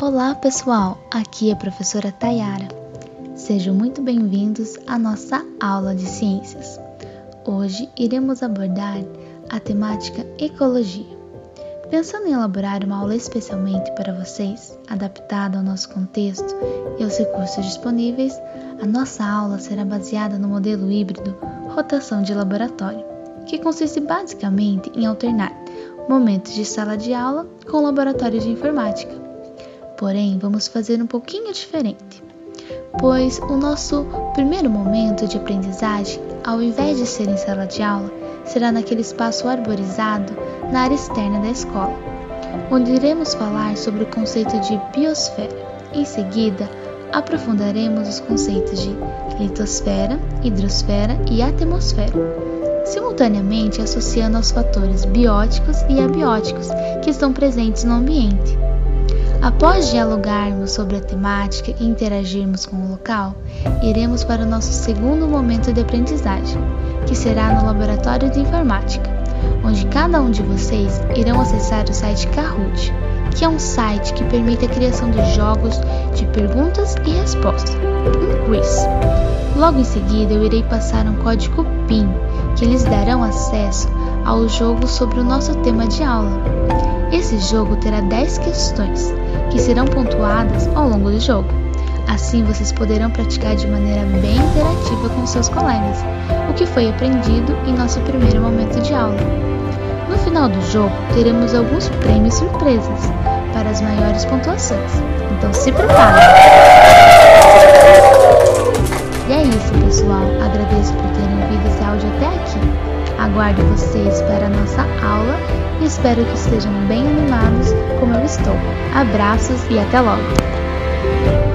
Olá pessoal, aqui é a professora Tayara. Sejam muito bem-vindos à nossa aula de ciências. Hoje iremos abordar a temática ecologia. Pensando em elaborar uma aula especialmente para vocês, adaptada ao nosso contexto e aos recursos disponíveis, a nossa aula será baseada no modelo híbrido rotação de laboratório, que consiste basicamente em alternar momentos de sala de aula com laboratório de informática. Porém, vamos fazer um pouquinho diferente, pois o nosso primeiro momento de aprendizagem, ao invés de ser em sala de aula, será naquele espaço arborizado na área externa da escola, onde iremos falar sobre o conceito de biosfera. Em seguida, aprofundaremos os conceitos de litosfera, hidrosfera e atmosfera, simultaneamente associando aos fatores bióticos e abióticos que estão presentes no ambiente. Após dialogarmos sobre a temática e interagirmos com o local, iremos para o nosso segundo momento de aprendizagem, que será no laboratório de informática, onde cada um de vocês irão acessar o site Kahoot, que é um site que permite a criação de jogos de perguntas e respostas, um quiz. Logo em seguida, eu irei passar um código PIN que lhes darão acesso ao jogo sobre o nosso tema de aula. Esse jogo terá 10 questões que serão pontuadas ao longo do jogo. Assim, vocês poderão praticar de maneira bem interativa com seus colegas o que foi aprendido em nosso primeiro momento de aula. No final do jogo, teremos alguns prêmios surpresas para as maiores pontuações. Então se preparem! Áudio até aqui. Aguardo vocês para a nossa aula e espero que estejam bem animados como eu estou. Abraços e até logo!